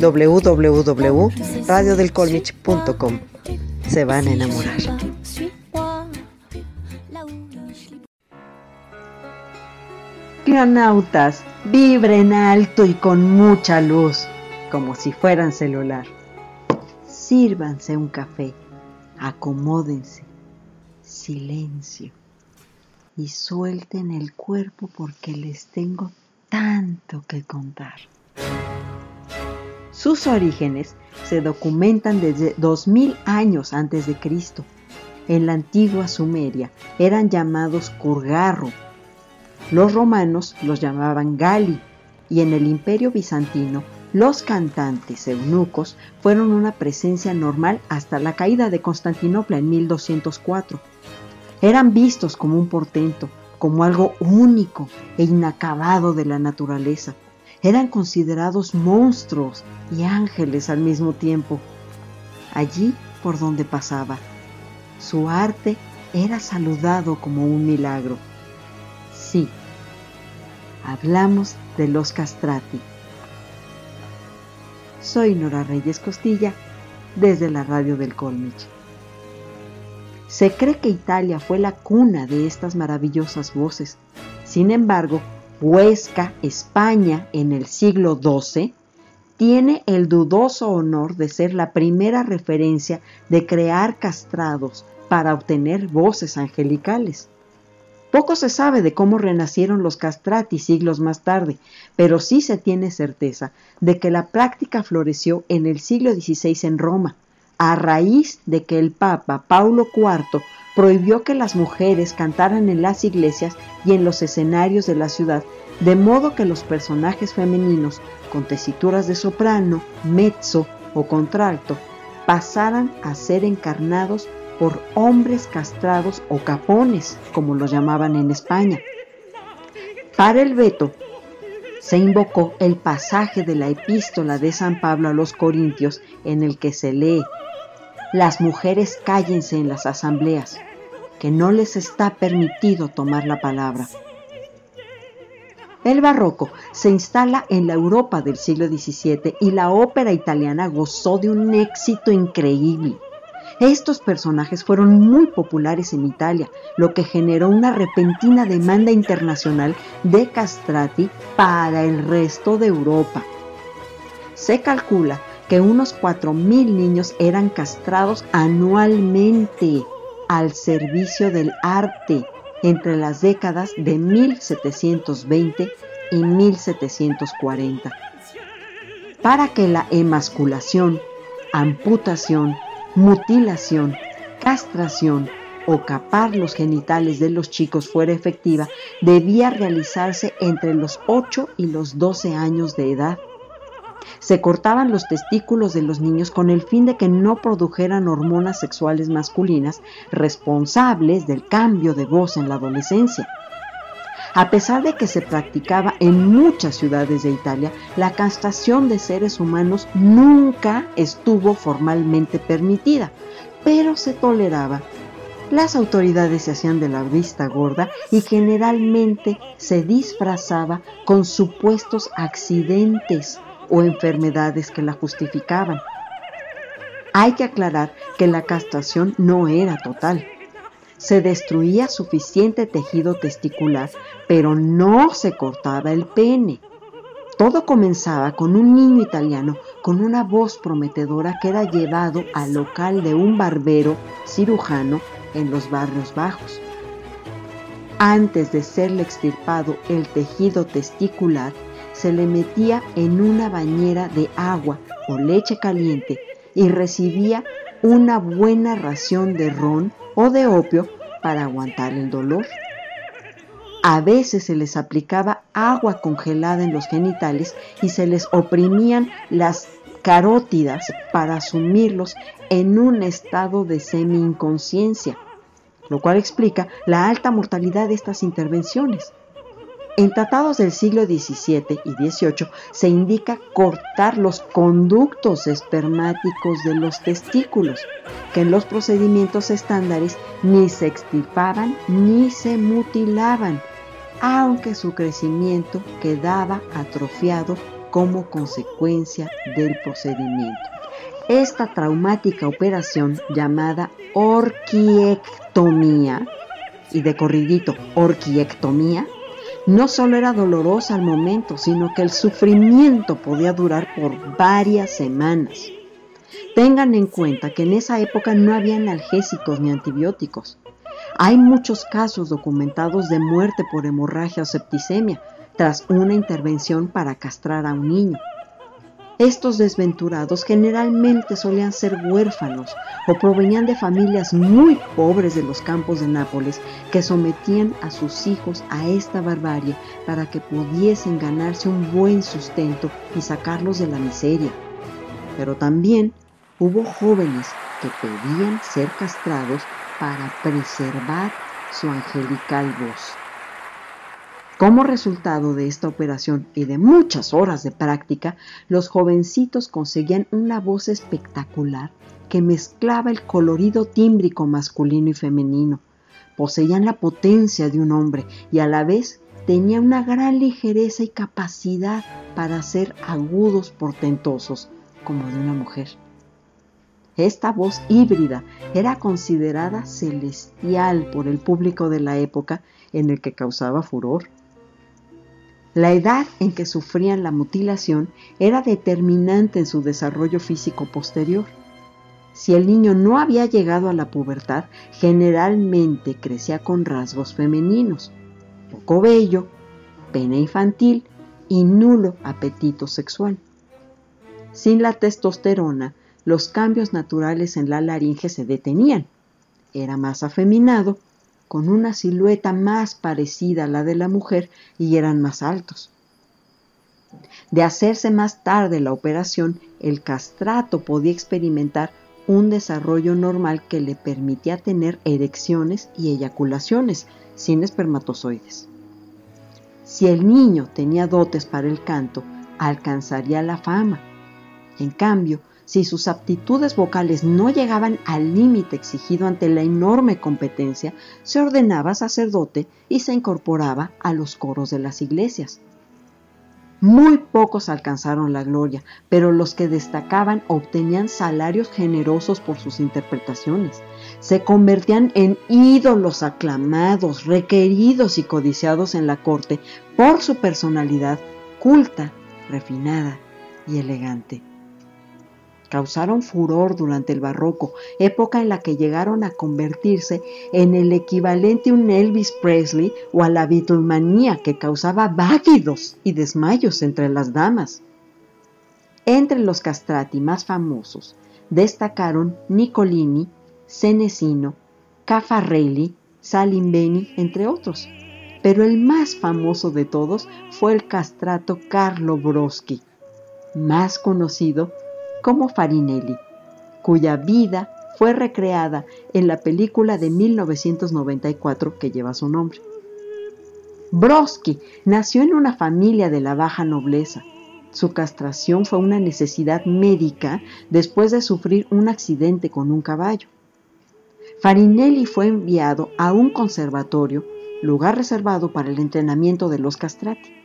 www.radiodelcolmich.com. Se van a enamorar. Granautas, vibren alto y con mucha luz, como si fueran celular. Sírvanse un café, acomódense, silencio, y suelten el cuerpo porque les tengo tanto que contar. Sus orígenes se documentan desde 2000 años antes de Cristo. En la antigua Sumeria eran llamados Kurgarro. Los romanos los llamaban Gali y en el Imperio bizantino los cantantes eunucos fueron una presencia normal hasta la caída de Constantinopla en 1204. Eran vistos como un portento, como algo único e inacabado de la naturaleza. Eran considerados monstruos y ángeles al mismo tiempo. Allí por donde pasaba, su arte era saludado como un milagro. Sí, hablamos de los castrati. Soy Nora Reyes Costilla desde la radio del Colmich. Se cree que Italia fue la cuna de estas maravillosas voces. Sin embargo, Huesca, España, en el siglo XII, tiene el dudoso honor de ser la primera referencia de crear castrados para obtener voces angelicales. Poco se sabe de cómo renacieron los castrati siglos más tarde, pero sí se tiene certeza de que la práctica floreció en el siglo XVI en Roma, a raíz de que el Papa Paulo IV prohibió que las mujeres cantaran en las iglesias y en los escenarios de la ciudad, de modo que los personajes femeninos con tesituras de soprano, mezzo o contralto pasaran a ser encarnados por hombres castrados o capones, como los llamaban en España. Para el veto se invocó el pasaje de la epístola de San Pablo a los Corintios en el que se lee las mujeres cállense en las asambleas, que no les está permitido tomar la palabra. El barroco se instala en la Europa del siglo XVII y la ópera italiana gozó de un éxito increíble. Estos personajes fueron muy populares en Italia, lo que generó una repentina demanda internacional de castrati para el resto de Europa. Se calcula que unos 4.000 niños eran castrados anualmente al servicio del arte entre las décadas de 1720 y 1740, para que la emasculación, amputación, mutilación, castración o capar los genitales de los chicos fuera efectiva, debía realizarse entre los 8 y los 12 años de edad se cortaban los testículos de los niños con el fin de que no produjeran hormonas sexuales masculinas responsables del cambio de voz en la adolescencia. A pesar de que se practicaba en muchas ciudades de Italia, la castración de seres humanos nunca estuvo formalmente permitida, pero se toleraba. Las autoridades se hacían de la vista gorda y generalmente se disfrazaba con supuestos accidentes o enfermedades que la justificaban. Hay que aclarar que la castración no era total. Se destruía suficiente tejido testicular, pero no se cortaba el pene. Todo comenzaba con un niño italiano con una voz prometedora que era llevado al local de un barbero cirujano en los barrios bajos. Antes de serle extirpado el tejido testicular, se le metía en una bañera de agua o leche caliente y recibía una buena ración de ron o de opio para aguantar el dolor. A veces se les aplicaba agua congelada en los genitales y se les oprimían las carótidas para sumirlos en un estado de semi-inconsciencia, lo cual explica la alta mortalidad de estas intervenciones. En tratados del siglo XVII y XVIII se indica cortar los conductos espermáticos de los testículos, que en los procedimientos estándares ni se extirpaban ni se mutilaban, aunque su crecimiento quedaba atrofiado como consecuencia del procedimiento. Esta traumática operación llamada orquiectomía, y de corridito orquiectomía, no solo era dolorosa al momento, sino que el sufrimiento podía durar por varias semanas. Tengan en cuenta que en esa época no había analgésicos ni antibióticos. Hay muchos casos documentados de muerte por hemorragia o septicemia tras una intervención para castrar a un niño. Estos desventurados generalmente solían ser huérfanos o provenían de familias muy pobres de los campos de Nápoles que sometían a sus hijos a esta barbarie para que pudiesen ganarse un buen sustento y sacarlos de la miseria. Pero también hubo jóvenes que pedían ser castrados para preservar su angelical voz. Como resultado de esta operación y de muchas horas de práctica, los jovencitos conseguían una voz espectacular que mezclaba el colorido tímbrico masculino y femenino. Poseían la potencia de un hombre y a la vez tenían una gran ligereza y capacidad para ser agudos portentosos como de una mujer. Esta voz híbrida era considerada celestial por el público de la época en el que causaba furor. La edad en que sufrían la mutilación era determinante en su desarrollo físico posterior. Si el niño no había llegado a la pubertad, generalmente crecía con rasgos femeninos, poco bello, pena infantil y nulo apetito sexual. Sin la testosterona, los cambios naturales en la laringe se detenían. Era más afeminado con una silueta más parecida a la de la mujer y eran más altos. De hacerse más tarde la operación, el castrato podía experimentar un desarrollo normal que le permitía tener erecciones y eyaculaciones sin espermatozoides. Si el niño tenía dotes para el canto, alcanzaría la fama. En cambio, si sus aptitudes vocales no llegaban al límite exigido ante la enorme competencia, se ordenaba sacerdote y se incorporaba a los coros de las iglesias. Muy pocos alcanzaron la gloria, pero los que destacaban obtenían salarios generosos por sus interpretaciones. Se convertían en ídolos aclamados, requeridos y codiciados en la corte por su personalidad culta, refinada y elegante causaron furor durante el barroco, época en la que llegaron a convertirse en el equivalente a un Elvis Presley o a la Beatlemanía que causaba váguidos y desmayos entre las damas. Entre los castrati más famosos destacaron Nicolini, Senesino, Caffarelli, Salimbeni, entre otros. Pero el más famoso de todos fue el castrato Carlo Broschi, más conocido como Farinelli, cuya vida fue recreada en la película de 1994 que lleva su nombre. Broski nació en una familia de la baja nobleza. Su castración fue una necesidad médica después de sufrir un accidente con un caballo. Farinelli fue enviado a un conservatorio, lugar reservado para el entrenamiento de los castrati.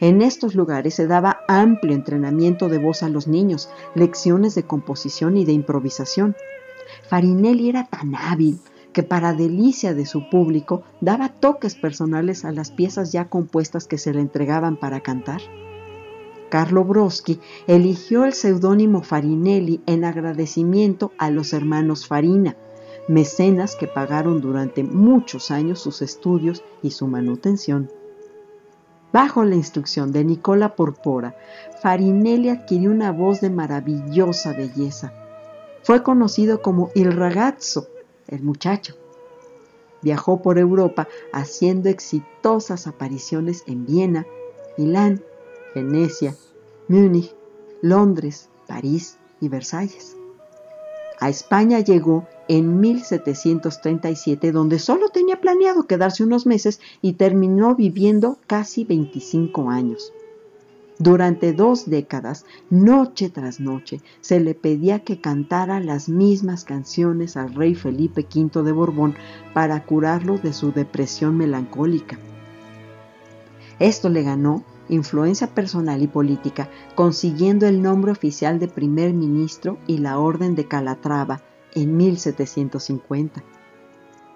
En estos lugares se daba amplio entrenamiento de voz a los niños, lecciones de composición y de improvisación. Farinelli era tan hábil que para delicia de su público daba toques personales a las piezas ya compuestas que se le entregaban para cantar. Carlo Broschi eligió el seudónimo Farinelli en agradecimiento a los hermanos Farina, mecenas que pagaron durante muchos años sus estudios y su manutención. Bajo la instrucción de Nicola Porpora, Farinelli adquirió una voz de maravillosa belleza. Fue conocido como Il ragazzo, el muchacho. Viajó por Europa haciendo exitosas apariciones en Viena, Milán, Venecia, Múnich, Londres, París y Versalles. A España llegó en 1737, donde solo tenía planeado quedarse unos meses y terminó viviendo casi 25 años. Durante dos décadas, noche tras noche, se le pedía que cantara las mismas canciones al rey Felipe V de Borbón para curarlo de su depresión melancólica. Esto le ganó influencia personal y política, consiguiendo el nombre oficial de primer ministro y la Orden de Calatrava en 1750.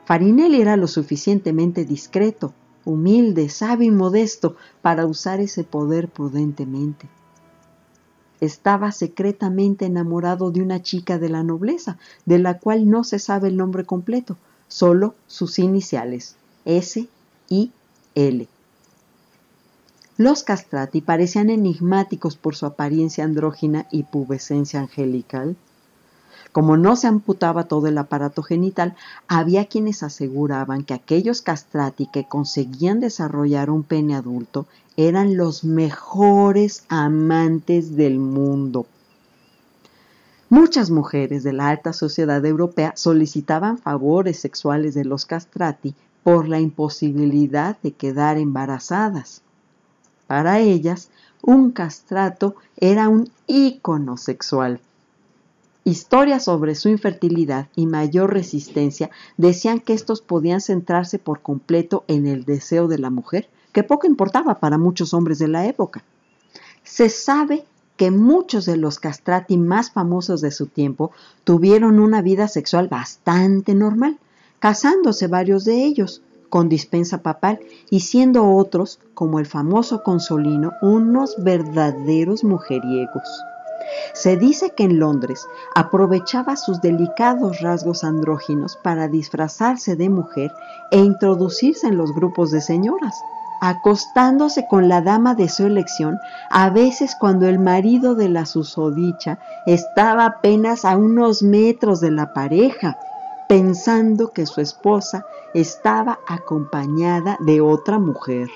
Farinelli era lo suficientemente discreto humilde, sabio y modesto para usar ese poder prudentemente. Estaba secretamente enamorado de una chica de la nobleza, de la cual no se sabe el nombre completo, solo sus iniciales, S y L. Los castrati parecían enigmáticos por su apariencia andrógina y pubescencia angelical. Como no se amputaba todo el aparato genital, había quienes aseguraban que aquellos castrati que conseguían desarrollar un pene adulto eran los mejores amantes del mundo. Muchas mujeres de la alta sociedad europea solicitaban favores sexuales de los castrati por la imposibilidad de quedar embarazadas. Para ellas, un castrato era un ícono sexual. Historias sobre su infertilidad y mayor resistencia decían que estos podían centrarse por completo en el deseo de la mujer, que poco importaba para muchos hombres de la época. Se sabe que muchos de los castrati más famosos de su tiempo tuvieron una vida sexual bastante normal, casándose varios de ellos con dispensa papal y siendo otros, como el famoso Consolino, unos verdaderos mujeriegos. Se dice que en Londres aprovechaba sus delicados rasgos andróginos para disfrazarse de mujer e introducirse en los grupos de señoras, acostándose con la dama de su elección, a veces cuando el marido de la susodicha estaba apenas a unos metros de la pareja, pensando que su esposa estaba acompañada de otra mujer.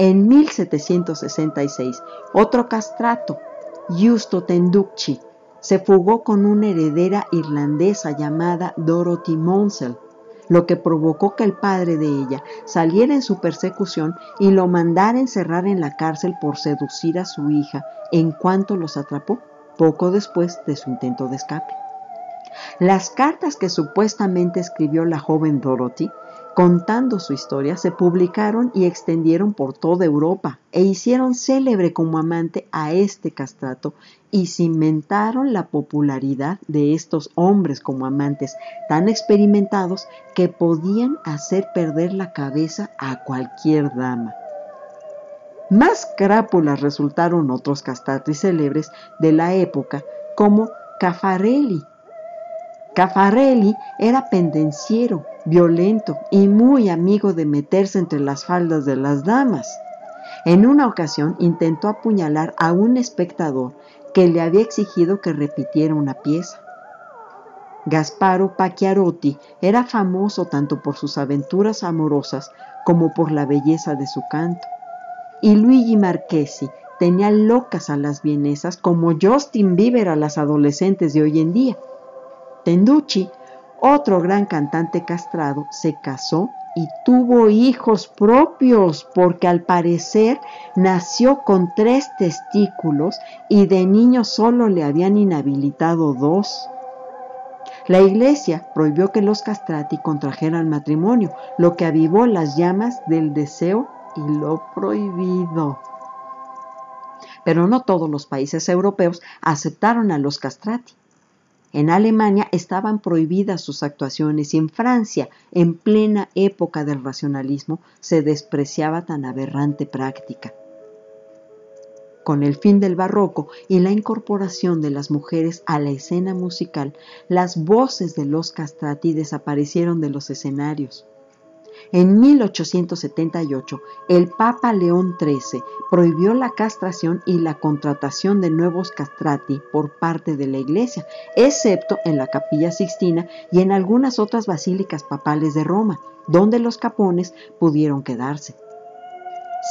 En 1766, otro castrato, Justo Tenducci, se fugó con una heredera irlandesa llamada Dorothy Monsell, lo que provocó que el padre de ella saliera en su persecución y lo mandara encerrar en la cárcel por seducir a su hija en cuanto los atrapó, poco después de su intento de escape. Las cartas que supuestamente escribió la joven Dorothy contando su historia, se publicaron y extendieron por toda Europa e hicieron célebre como amante a este castrato y cimentaron la popularidad de estos hombres como amantes tan experimentados que podían hacer perder la cabeza a cualquier dama. Más crápulas resultaron otros castratos célebres de la época como Caffarelli. Caffarelli era pendenciero, violento y muy amigo de meterse entre las faldas de las damas. En una ocasión intentó apuñalar a un espectador que le había exigido que repitiera una pieza. Gasparo Pacchiarotti era famoso tanto por sus aventuras amorosas como por la belleza de su canto. Y Luigi Marchesi tenía locas a las vienesas como Justin Bieber a las adolescentes de hoy en día. Tenducci otro gran cantante castrado se casó y tuvo hijos propios porque al parecer nació con tres testículos y de niño solo le habían inhabilitado dos. La iglesia prohibió que los castrati contrajeran matrimonio, lo que avivó las llamas del deseo y lo prohibido. Pero no todos los países europeos aceptaron a los castrati. En Alemania estaban prohibidas sus actuaciones y en Francia, en plena época del racionalismo, se despreciaba tan aberrante práctica. Con el fin del barroco y la incorporación de las mujeres a la escena musical, las voces de los castrati desaparecieron de los escenarios. En 1878, el Papa León XIII prohibió la castración y la contratación de nuevos castrati por parte de la Iglesia, excepto en la Capilla Sixtina y en algunas otras basílicas papales de Roma, donde los capones pudieron quedarse.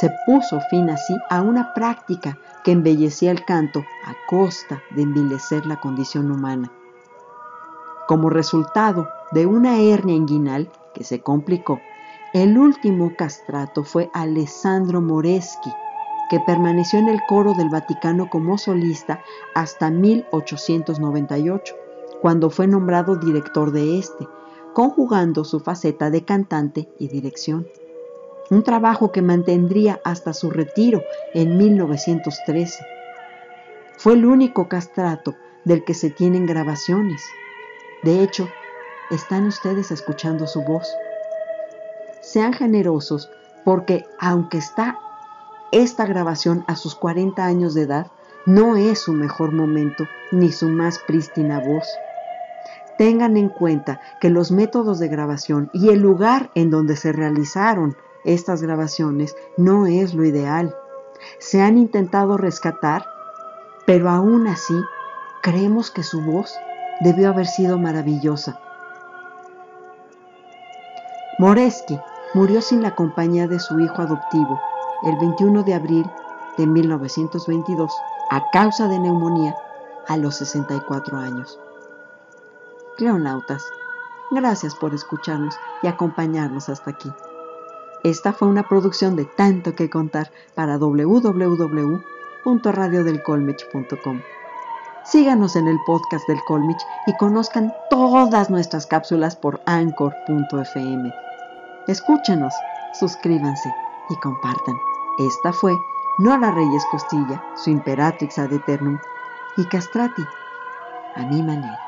Se puso fin así a una práctica que embellecía el canto a costa de envilecer la condición humana. Como resultado de una hernia inguinal que se complicó, el último castrato fue Alessandro Moreschi, que permaneció en el coro del Vaticano como solista hasta 1898, cuando fue nombrado director de este, conjugando su faceta de cantante y dirección. Un trabajo que mantendría hasta su retiro en 1913. Fue el único castrato del que se tienen grabaciones. De hecho, están ustedes escuchando su voz. Sean generosos porque aunque está esta grabación a sus 40 años de edad, no es su mejor momento ni su más prístina voz. Tengan en cuenta que los métodos de grabación y el lugar en donde se realizaron estas grabaciones no es lo ideal. Se han intentado rescatar, pero aún así creemos que su voz debió haber sido maravillosa. Moreski murió sin la compañía de su hijo adoptivo el 21 de abril de 1922 a causa de neumonía a los 64 años. Cleonautas, gracias por escucharnos y acompañarnos hasta aquí. Esta fue una producción de tanto que contar para www.radiodelcolmich.com. Síganos en el podcast del Colmich y conozcan todas nuestras cápsulas por anchor.fm. Escúchenos, suscríbanse y compartan. Esta fue Nora Reyes Costilla, su imperatrix ad eternum, y castrati, a mi manera.